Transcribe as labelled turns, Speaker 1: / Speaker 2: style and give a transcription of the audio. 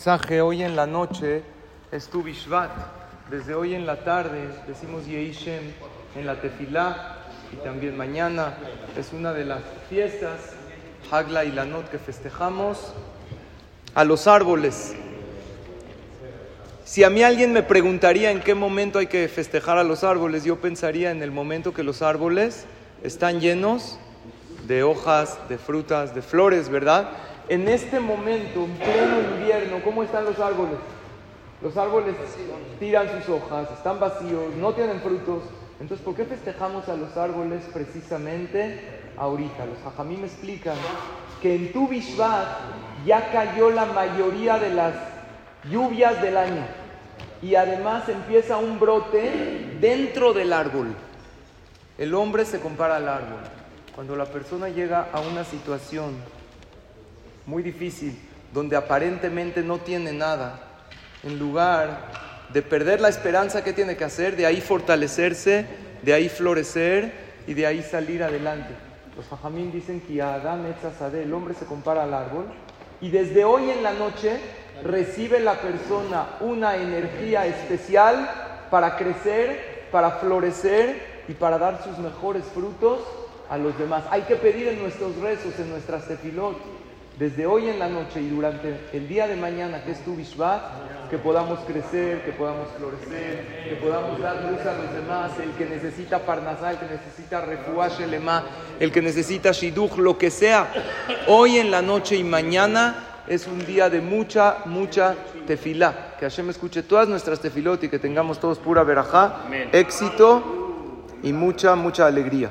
Speaker 1: mensaje hoy en la noche es tu Bishvat. Desde hoy en la tarde decimos Yehishem en la Tefilá y también mañana es una de las fiestas, Hagla y Lanot, que festejamos a los árboles. Si a mí alguien me preguntaría en qué momento hay que festejar a los árboles, yo pensaría en el momento que los árboles están llenos de hojas, de frutas, de flores, ¿verdad? En este momento, en pleno invierno, ¿cómo están los árboles? Los árboles tiran sus hojas, están vacíos, no tienen frutos. Entonces, ¿por qué festejamos a los árboles precisamente ahorita? Los hajamí me explican que en tu Bishvat ya cayó la mayoría de las lluvias del año y además empieza un brote dentro del árbol. El hombre se compara al árbol. Cuando la persona llega a una situación muy difícil, donde aparentemente no tiene nada, en lugar de perder la esperanza que tiene que hacer, de ahí fortalecerse, de ahí florecer y de ahí salir adelante. Los fajamín dicen que Adam el hombre se compara al árbol, y desde hoy en la noche recibe la persona una energía especial para crecer, para florecer y para dar sus mejores frutos a los demás. Hay que pedir en nuestros rezos, en nuestras tefilot, desde hoy en la noche y durante el día de mañana, que es tu Bishvat, que podamos crecer, que podamos florecer, que podamos dar luz a los demás, el que necesita Parnasá, el que necesita Refuash Elema, el que necesita Shidduch, lo que sea. Hoy en la noche y mañana es un día de mucha, mucha tefilá. Que Hashem escuche todas nuestras tefilot y que tengamos todos pura verajá, éxito y mucha, mucha alegría.